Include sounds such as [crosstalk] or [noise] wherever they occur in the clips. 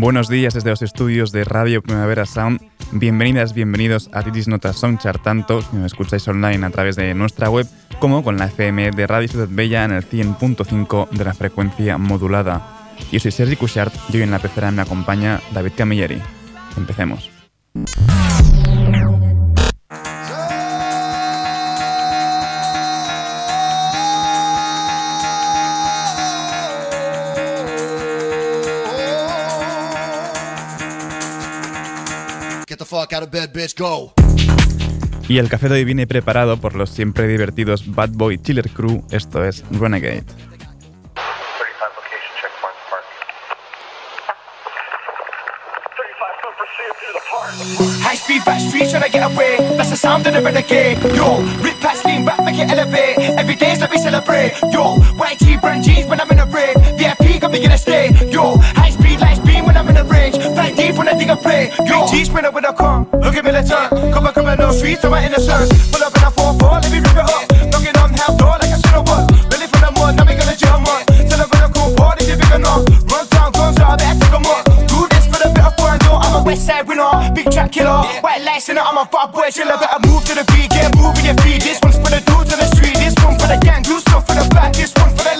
Buenos días desde los estudios de Radio Primavera Sound. Bienvenidas, bienvenidos a Titis Notas Soundchart, tanto si nos escucháis online a través de nuestra web como con la FM de Radio Ciudad Bella en el 100.5 de la frecuencia modulada. Yo soy Sergi Cushart y hoy en la pecera me acompaña David Camilleri. Empecemos. Y el café de hoy viene preparado por los siempre divertidos Bad Boy Chiller Crew, esto es Renegade. High speed back streets trying to get away. That's the sound of the renegade. Yo, rip past lean back, make it elevate. Every day's let me celebrate. Yo, white tee, brand jeans when I'm in a rave. VIP got me gonna stay. Yo, play. Yo, G sprinter with a car. Look at me, come on, no streets, I'm in the surf. Pull up in a 4-4, let me rip it up. Knocking on half door like should have won. Ready for the more, now we gonna jump on. Tell I cool party, if you big enough. Run down, guns out, they take them up. Do this for the better for I know I'm a west side winner. Big track killer. White lights in it, I'm a bad boy chiller. Better move to the beat, get moving your feet. This one's for the dudes on the street. This one for the gang, do stuff for the back. This one for the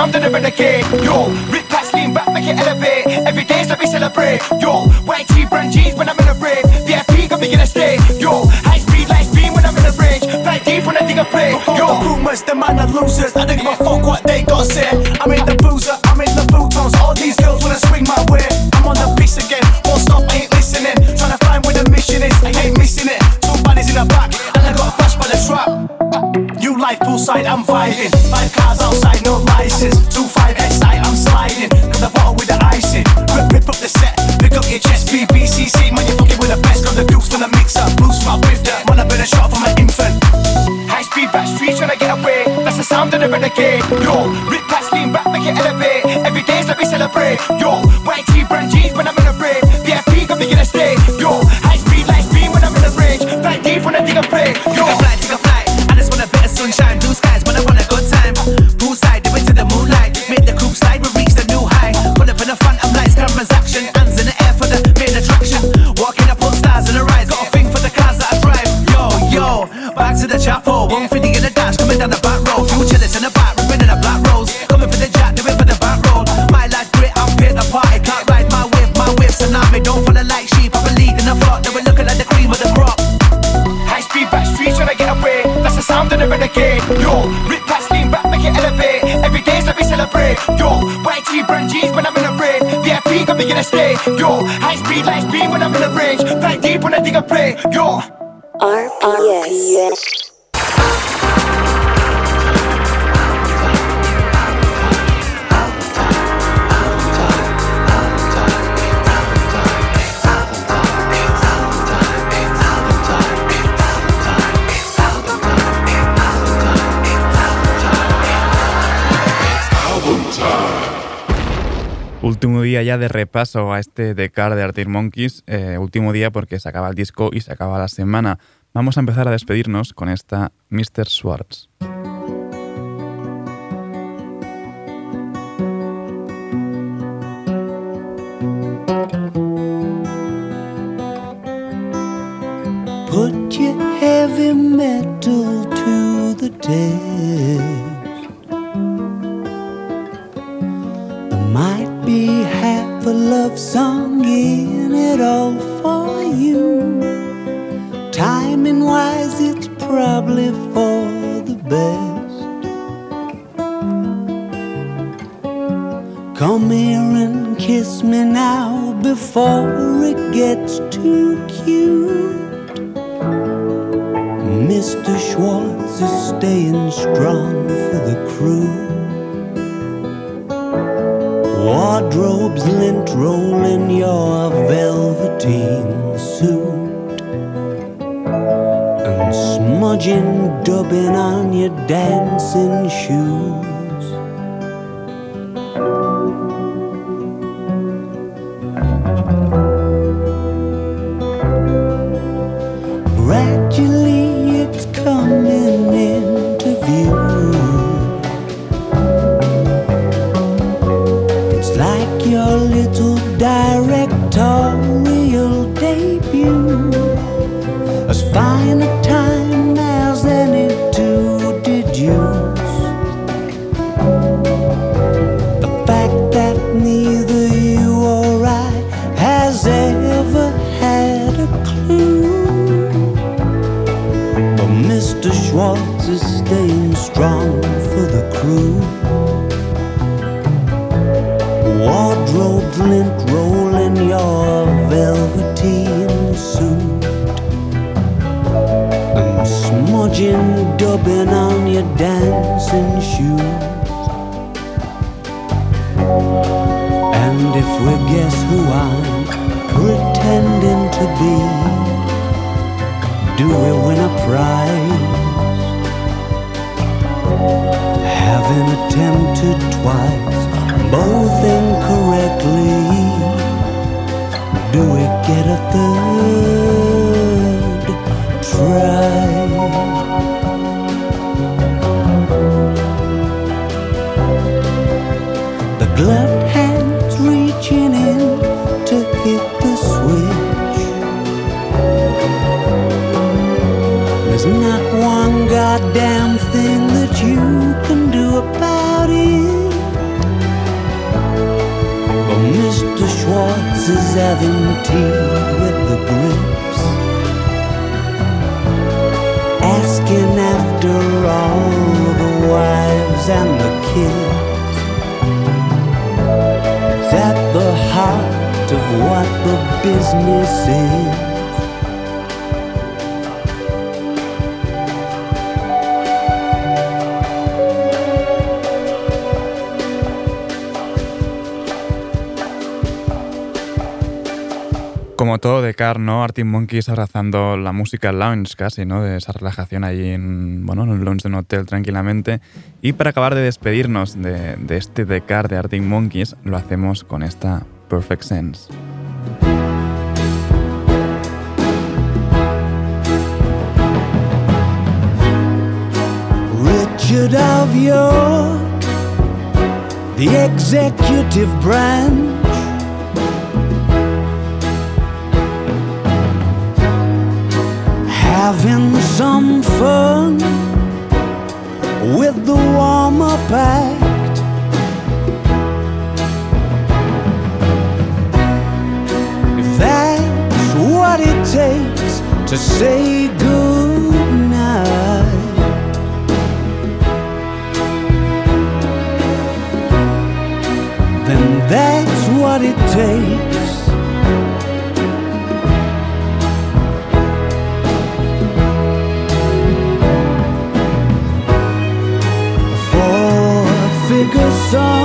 Sound of renegade. Yo, rip past lean back, make it elevate. Every day's let me celebrate. Yo, white tee, brand jeans when I'm in a rave. VIP got me in a stay. Yo, high speed light beam when I'm in the range. Fly deep when I think I play. Yo, the rumors, the man are losers. I don't give a fuck what they got said. I'm in the boozer, I'm in the bootons. All these girls wanna swing my way. I'm on the piece again. Won't stop, I ain't listening. Trying to find where the mission is. I ain't missing it. Two bodies in the back, and I got flashed by the trap. New life poolside, I'm vibing. The renegade. Yo, rip past lean back, make it elevate. Every day's let me celebrate. Yo, Yo, white tee, brand jeans when I'm in a rave. VIP got me gonna stay. Yo, high speed lights beam when I'm in the range. Fly deep when I think I play. Yo. RPS. Último día ya de repaso a este Car de Arctic Monkeys. eh, último día porque se acaba el disco y se acaba la semana. Vamos a empezar a despedirnos con esta Mr. Schwartz. Put your heavy metal to the test. Be half a love song in it all for you. Timing wise, it's probably for the best. Come here and kiss me now before it gets too cute. Mr. Schwartz is staying strong for the crew. Wardrobes lint roll in your velveteen suit. And smudging dubbing on your dancing shoes. It's at the heart of what the business is. Como todo de Car, ¿no? Arctic Monkeys abrazando la música lounge casi, ¿no? De esa relajación allí en, bueno, en el lounge de un hotel tranquilamente. Y para acabar de despedirnos de, de este The Car de Arctic Monkeys, lo hacemos con esta Perfect Sense. Of York, the executive branch. Having some fun with the warm up act. If that's what it takes to say goodnight. then that's what it takes. Figure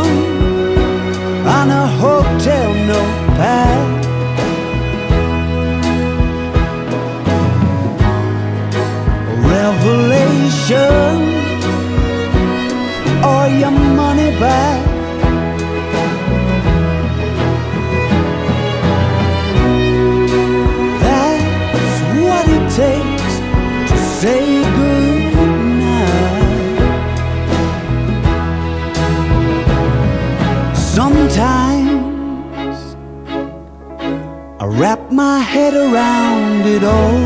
head around it all,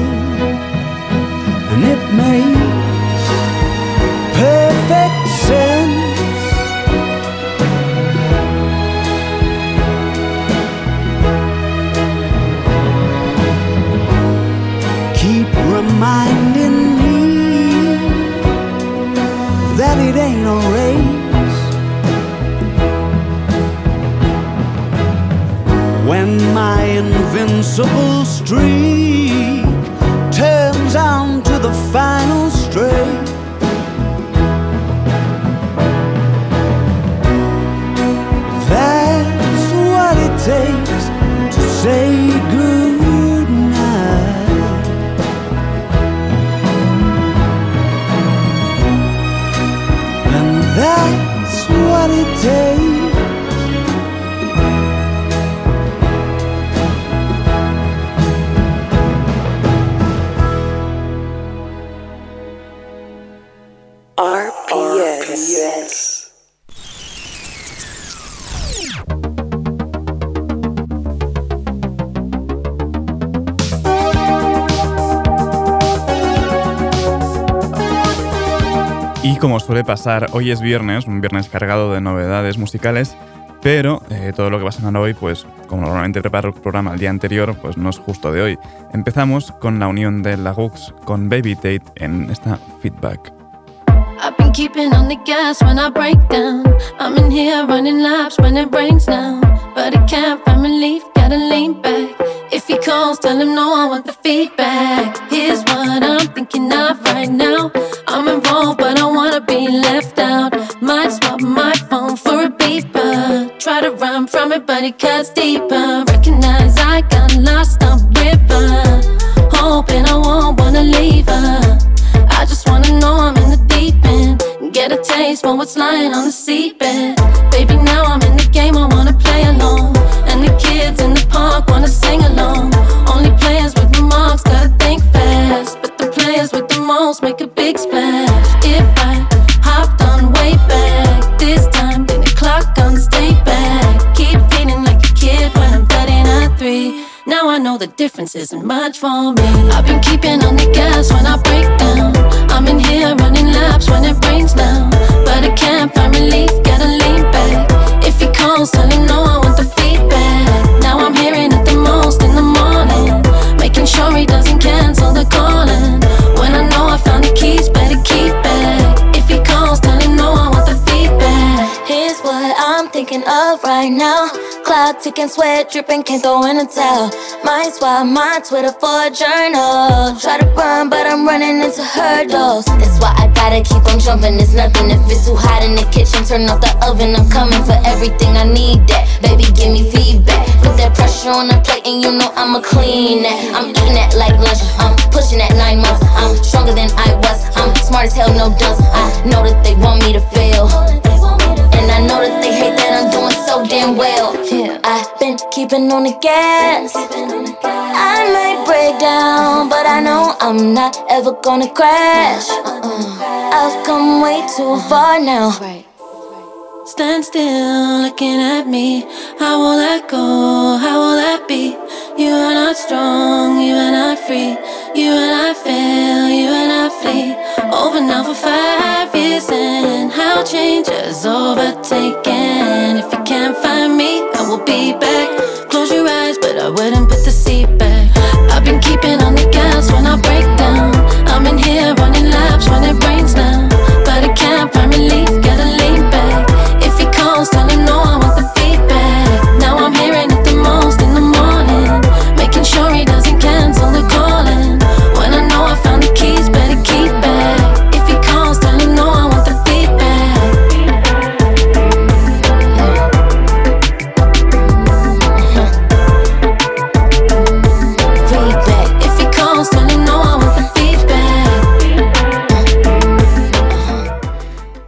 and it makes pasar, hoy es viernes, un viernes cargado de novedades musicales, pero eh, todo lo que va a hoy, pues como normalmente preparo el programa el día anterior, pues no es justo de hoy. Empezamos con la unión de la Gux con Baby Tate en esta feedback. I've been keeping on the gas when I break down. I'm in here running laps when it rains. But I can't find gotta lean back. If he calls, tell him no, I want the feedback. Here's what I'm thinking of right now. I'm involved, but I wanna be left out. Might swap my phone for a beeper. Try to run from it, but it cuts deeper. Recognize I got lost up river. Hoping I won't wanna leave her. I just wanna know I'm in the deep end. Get a taste for what's lying on the seatbed. Difference isn't much for me. I've been keeping on the gas when I break down. I'm in here running laps when it rains now. But I can't find relief, gotta lean back. If he calls, tell him no, I want the feedback. Now I'm hearing it the most in the morning. Making sure he doesn't cancel the calling. When I know I found the keys, better keep back. If he calls, tell him no, I want the feedback. Here's what I'm thinking of right now. Clock ticking, sweat dripping, can't throw in a towel. Might swap my Twitter for a journal. Try to run, but I'm running into hurdles. That's why I gotta keep on jumping. It's nothing if it's too hot in the kitchen. Turn off the oven. I'm coming for everything. I need that. Baby, give me feedback. Put that pressure on the plate, and you know I'ma clean that. I'm eating that like lunch. I'm pushing that nine months. I'm stronger than I was. I'm smart as hell, no dunce. I know that they want me to fail. And I know that they hate that I'm doing so damn well. I've been keeping on the gas. I might break down, but I know I'm not ever gonna crash. Uh-uh. I've come way too far now. Stand still, looking at me. How will that go? How will that be? You are not strong, you are not free. You and I fail, you and I flee. Over now for five years, and how change has overtaken. If you can't find me, I will be back. Close your eyes, but I wouldn't put the seat back. I've been keeping on the gas when I break down. I'm in here running laps when it rains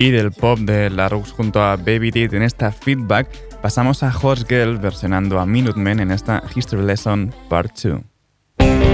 Y del pop de la Rux junto a Baby Teeth en esta feedback, pasamos a Horse Girl versionando a Minutemen en esta History Lesson Part 2.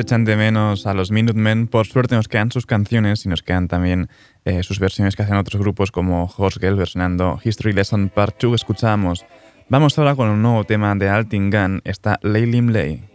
Echan de menos a los Minutemen, por suerte nos quedan sus canciones y nos quedan también eh, sus versiones que hacen otros grupos como Horsgel versionando History Lesson Part 2 que escuchamos. Vamos ahora con un nuevo tema de Altin Gun, está Laylim Lay. Döndün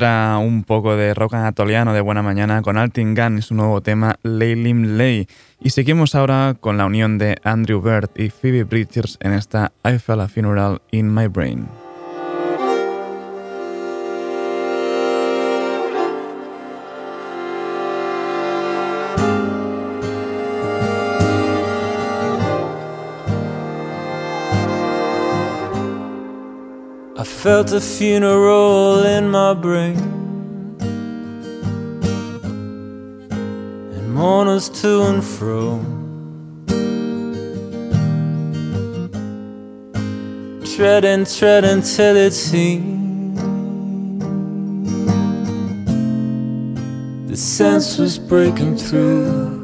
Un poco de rock anatoliano de buena mañana con Altin Gun y su nuevo tema Laylim Lay. Y seguimos ahora con la unión de Andrew Bird y Phoebe Bridgers en esta I Fell a Funeral in My Brain. Felt a funeral in my brain. And mourners to and fro. Treading, treading till it seemed the sense was breaking through.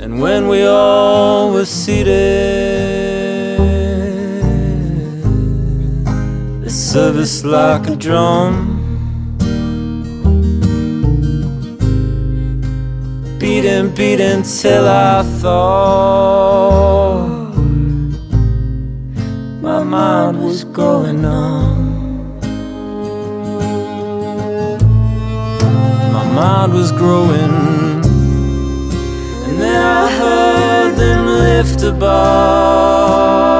And when we all were seated, service like a drum. Beating, beating till I thought my mind was going numb. My mind was growing. And then I heard them lift a and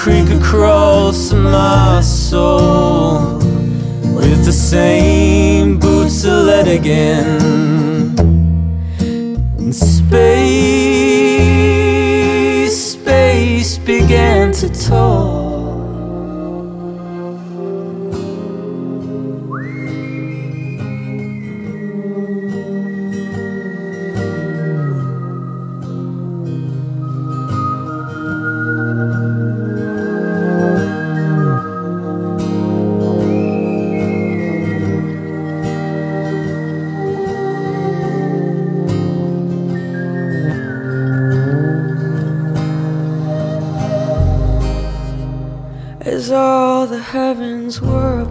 creak across my soul with the same boots of lead again. And space, space began to talk. Heavens were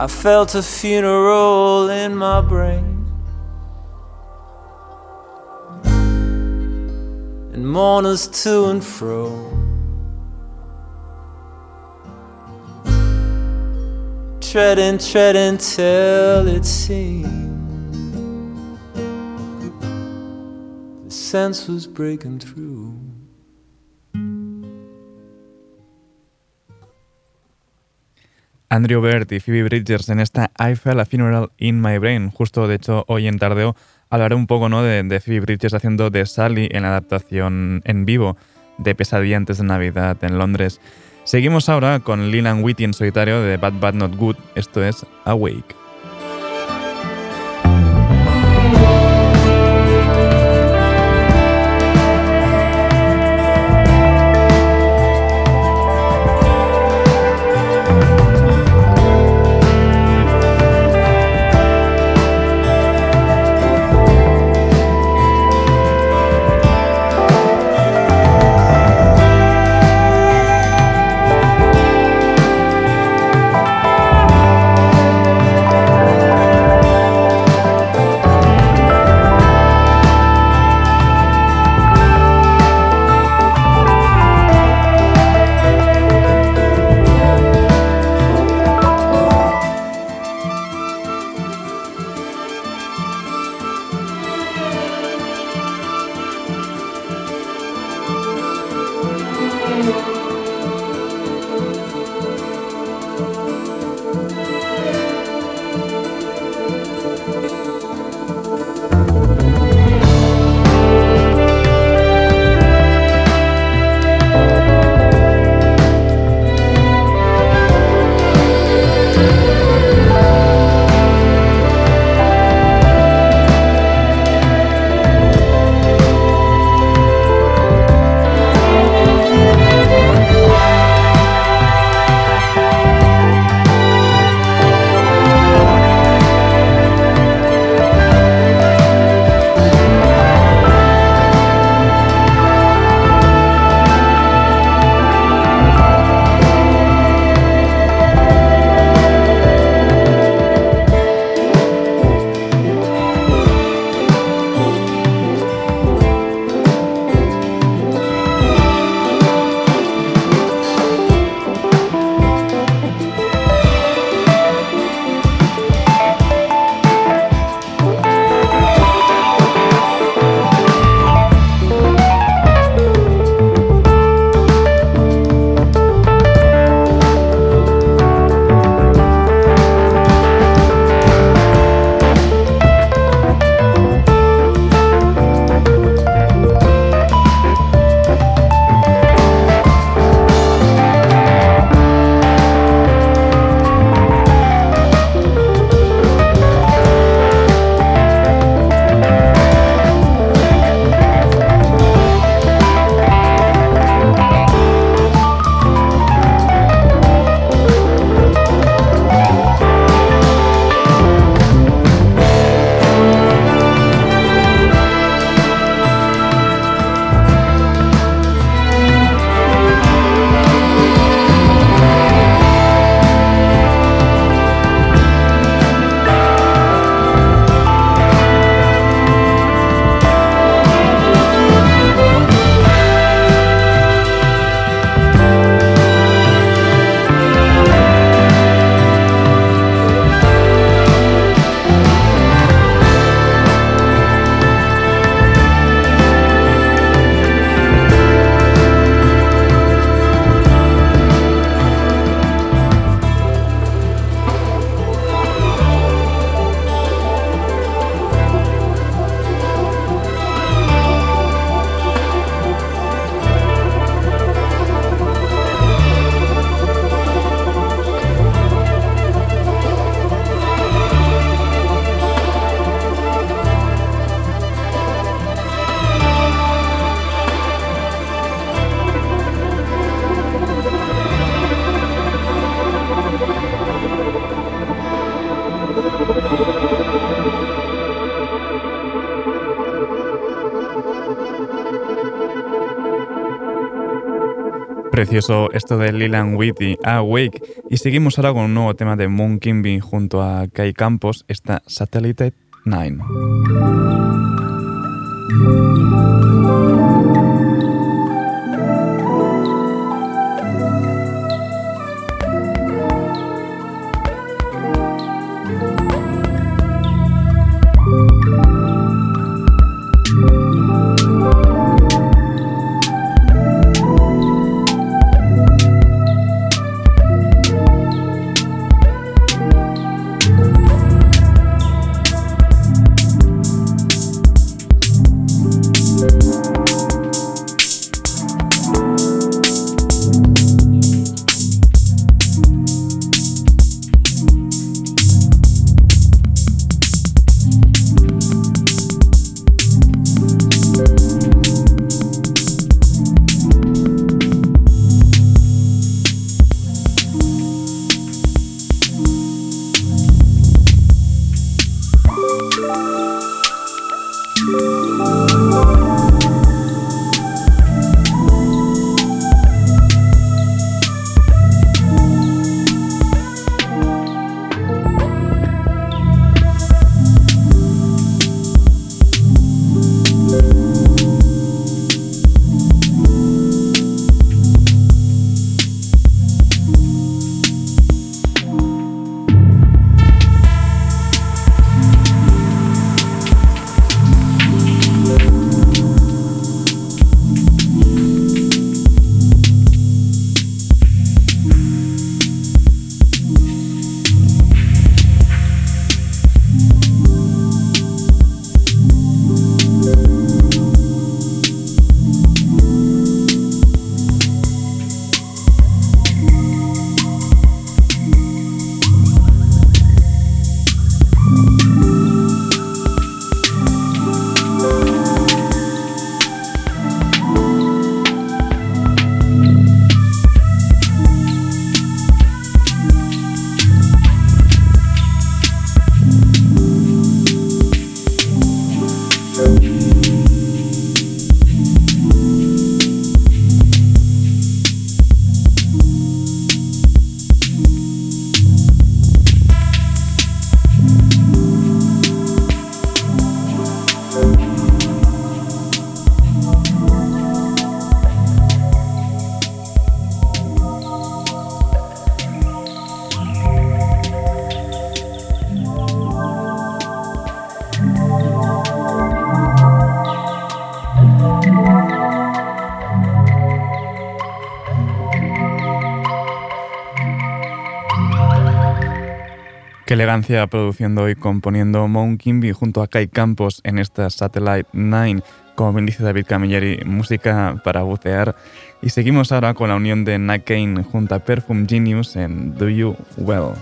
I felt a funeral in my brain. and mourners to and fro. Treading, treading till it seemed the sense was breaking through. Andrew Bird y Phoebe Bridgers en esta I Fell a Funeral in My Brain. Justo, de hecho, hoy en Tardeo hablaré un poco ¿no? de, Phoebe Bridgers haciendo de Sally en la adaptación en vivo de Pesadilla antes de Navidad en Londres. Seguimos ahora con Leland Whitty en solitario de Bad Bad Not Good. Esto es Awake. Precioso esto de Lilan Whitty, Awake. Y seguimos ahora con un nuevo tema de Moon Kimby junto a Kai Campos, esta Satellite 9. Elegancia produciendo y componiendo Mount Kimby junto a Kai Campos en esta Satellite 9, como bien dice David Camilleri, música para bucear. Y seguimos ahora con la unión de Nat Kane junto a Perfume Genius en do you well.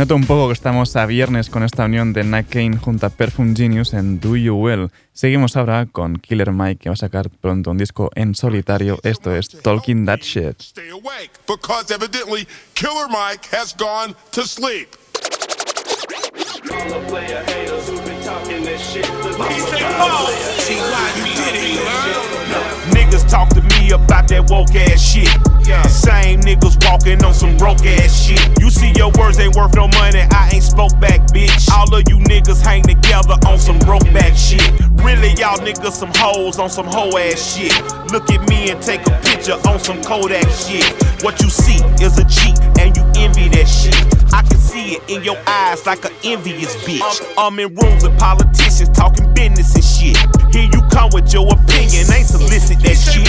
Nota un poco que estamos a viernes con esta unión de Nat Kane junto a Perfume Genius en Do You Well. Seguimos ahora con Killer Mike, que va a sacar pronto un disco en solitario. Esto es Talking That Shit. Stay awake because evidently Killer Mike has gone to sleep. Niggas talk to me about that woke ass shit. Yeah. Same niggas walking on some broke ass shit. You see your words ain't worth no money, I ain't spoke back, bitch. All of you niggas hang together on some broke back shit. Really, y'all niggas some hoes on some hoe ass shit. Look at me and take a picture on some Kodak shit. What you see is a cheat, and you envy that shit. I can see it in your eyes like an envious bitch. I'm, I'm in rooms with politicians talking business and shit. Here you come with your opinion, ain't solicit that shit.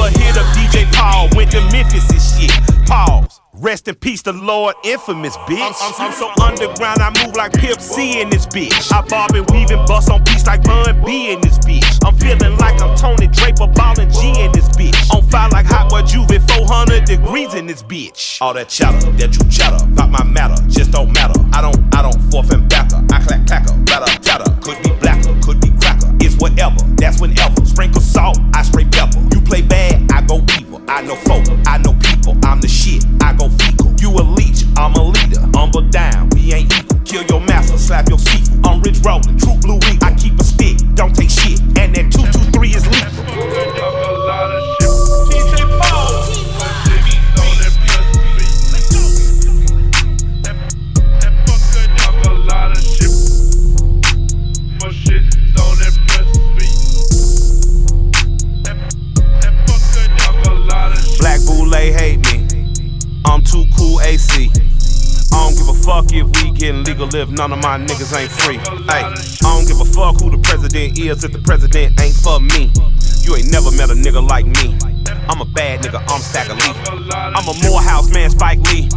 Hit up DJ Paul, went to Memphis and shit. Pause. Rest in peace, the Lord, infamous bitch. I'm, I'm, I'm so [laughs] underground, I move like Pimp C in this bitch. I bob and weave and bust on beats like Bun B in this bitch. I'm feeling like I'm Tony Draper, ballin' G in this bitch. On fire like hot boy Juve, 400 degrees in this bitch. All that chatter, that you chatter, pop my matter, just don't matter. I don't, I don't forth and backer. I clack clacker, batter tatter. Could be blacker, could cracker. It's whatever, that's whenever. Sprinkle salt, I spray pepper. You play bad, I go evil. I know folk, I know people. I'm the shit, I go fecal. You a leech, I'm a leader. Humble down, we ain't equal. Kill your master, slap your sequel. I'm rich rolling, true blue. I keep a stick, don't take shit. And that 223 is lethal. None of my niggas ain't free. Hey, I don't give a fuck who the president is if the president ain't for me. You ain't never met a nigga like me. I'm a bad nigga, I'm Stagger Lee. I'm a Morehouse man, Spike Lee.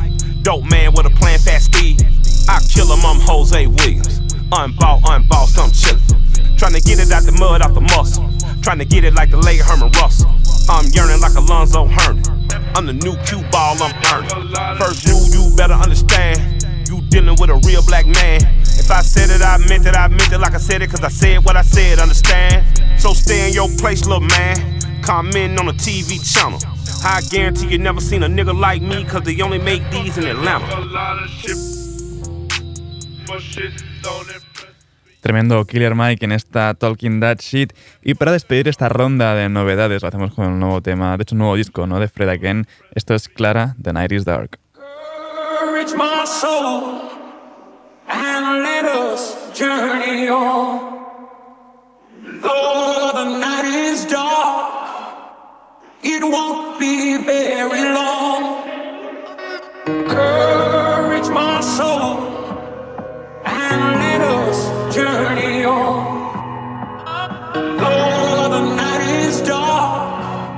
Dope man with a plan, fast speed. I kill him, I'm Hosea Williams. Unbought, unbossed, I'm chillin'. Tryna get it out the mud, out the muscle. Tryna get it like the late Herman Russell. I'm yearning like Alonzo Herndon. I'm the new cue ball, I'm earning. First rule, you better understand. Dealing with a real black man. If I said it, I meant it, I meant it like I said it, cause I said what I said, understand? So stay in your place, little man. Comment on the TV channel. I guarantee you never seen a nigga like me, cause they only make these in Atlanta. Tremendo Killer Mike en esta Talking That Shit. Y para despedir esta ronda de novedades, lo hacemos con un nuevo tema, de hecho un nuevo disco, ¿no? De Fred Again. Esto es Clara, The Night is Dark. Courage my soul and let us journey on. Though the night is dark, it won't be very long. Courage my soul and let us journey on. Though the night is dark,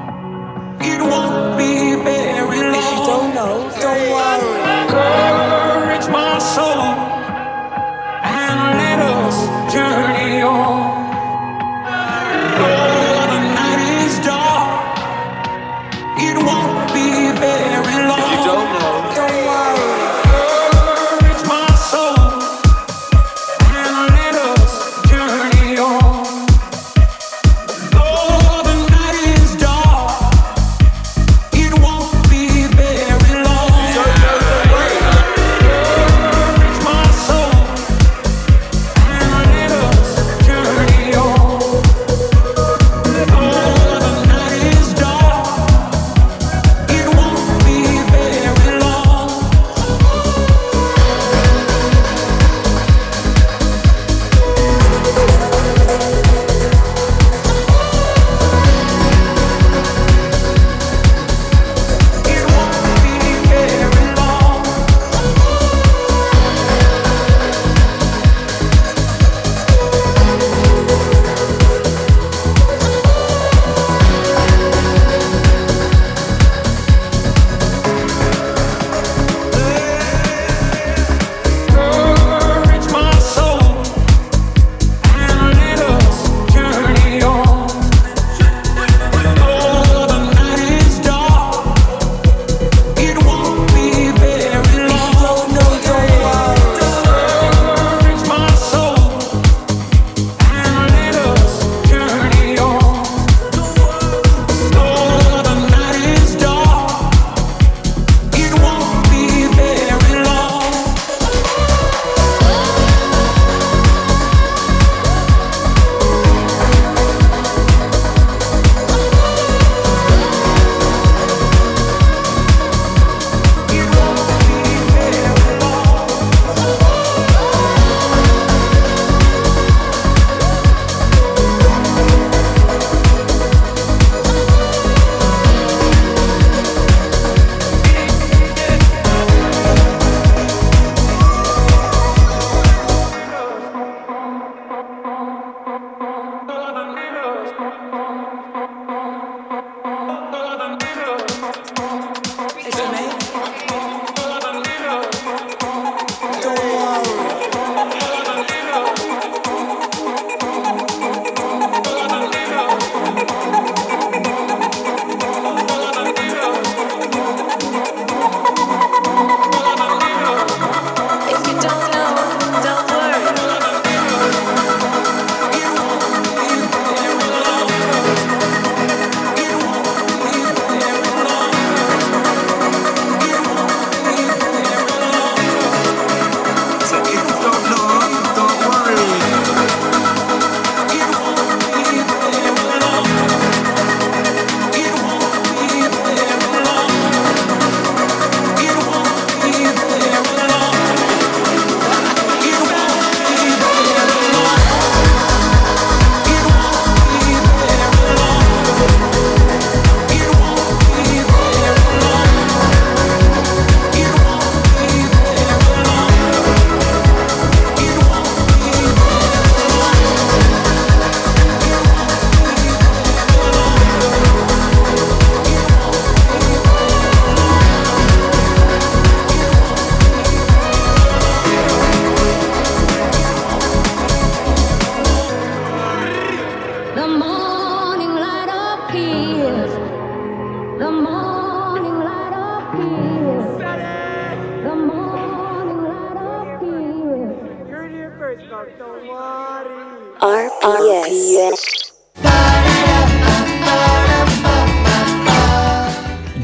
it won't be very long. If you don't know, don't worry. Journey on.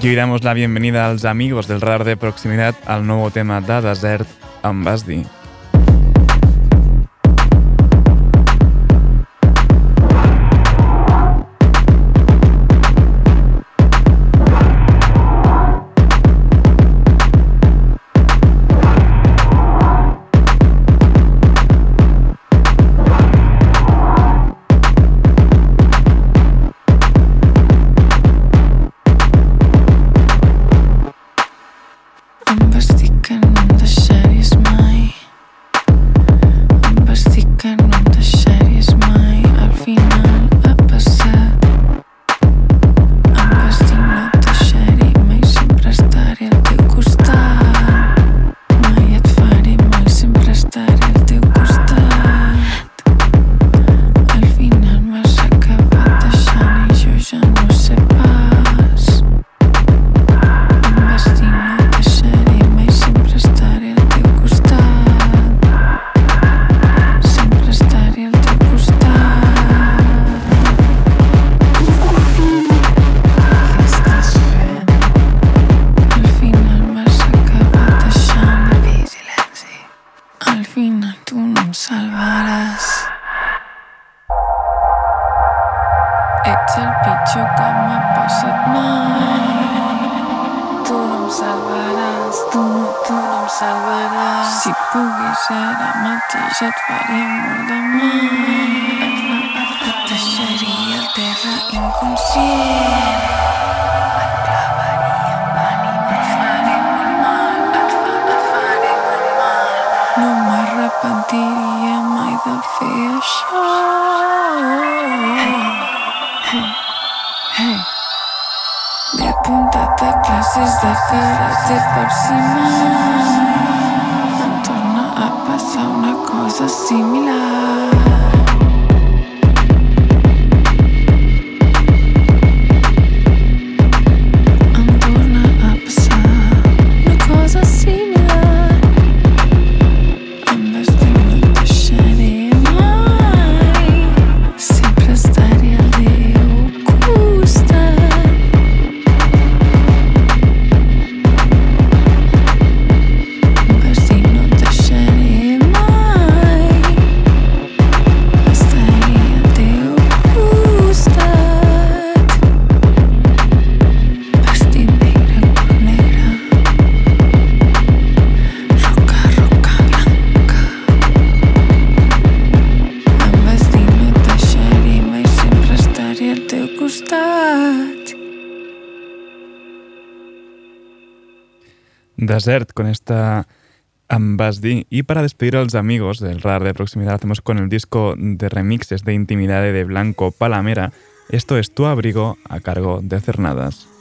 Y damos la bienvenida a los amigos del radar de proximidad al nuevo tema de Desert amb Basdi. vestijat faria molt de mal. Et deixaria el terra inconscient. sentiria mai de fer això. Hey, hey, hey. M'he apuntat a classes de karate per si mai. assimilar. Con esta Ambasdi. Y para despedir a los amigos del radar de proximidad, hacemos con el disco de remixes de Intimidad de Blanco Palamera. Esto es Tu Abrigo a cargo de Cernadas.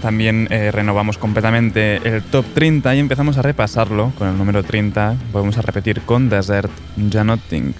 también eh, renovamos completamente el top 30 y empezamos a repasarlo con el número 30. Volvemos a repetir con Desert Janoting.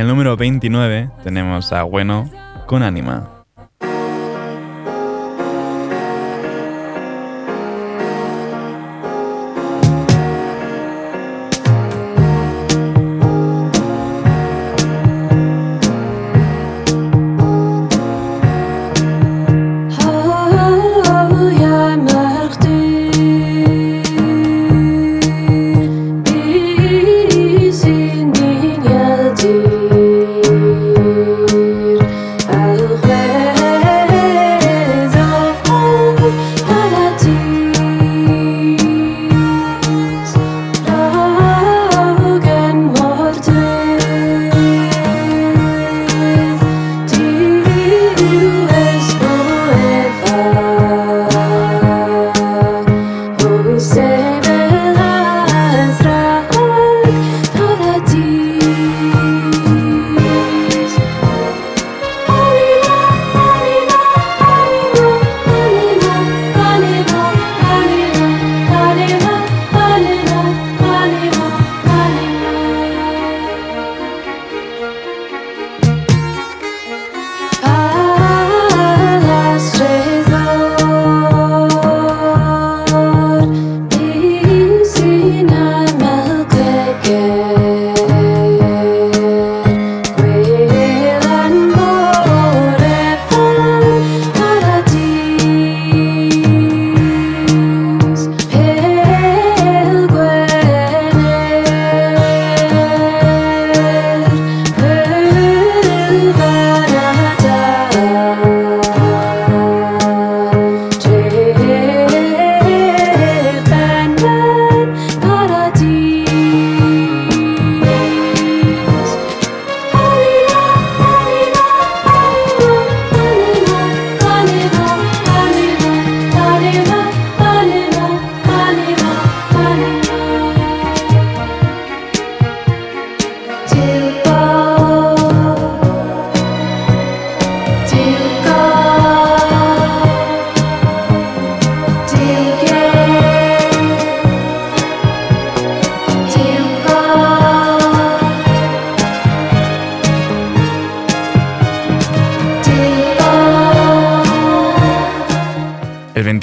En el número 29 tenemos a Bueno con Anima.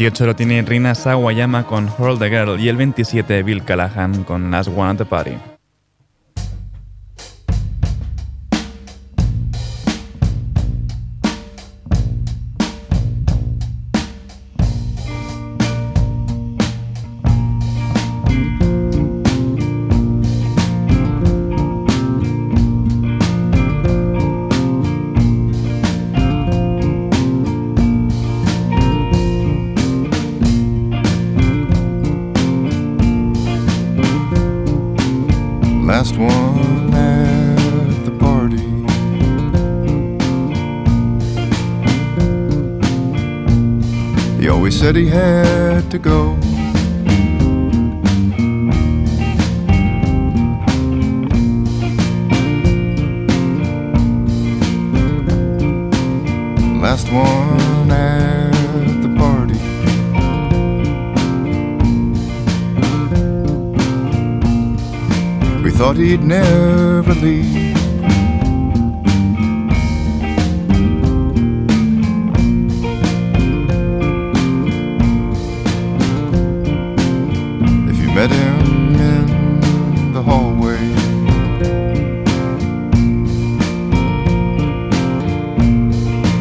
28 lo tiene Rina Sawayama con Hold the Girl y el 27 Bill Callahan con Last One at the Party. Thought he'd never leave. If you met him in the hallway,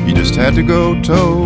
you just had to go toe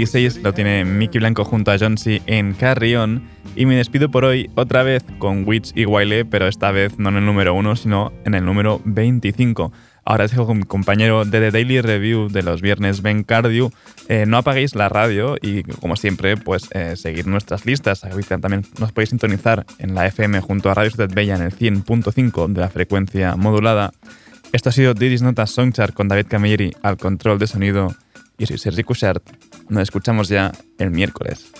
26 lo tiene Mickey Blanco junto a John C. en Carry On. Y me despido por hoy otra vez con Witch y Wiley, pero esta vez no en el número 1, sino en el número 25. Ahora dejo con mi compañero de The Daily Review de los viernes, Ben Cardew. Eh, no apaguéis la radio y, como siempre, pues eh, seguir nuestras listas. También nos podéis sintonizar en la FM junto a Radio Ciudad Bella en el 100.5 de la frecuencia modulada. Esto ha sido Didis Notas Songchart con David Camilleri al control de sonido. Y soy Sergi Cushart. Nos escuchamos ya el miércoles.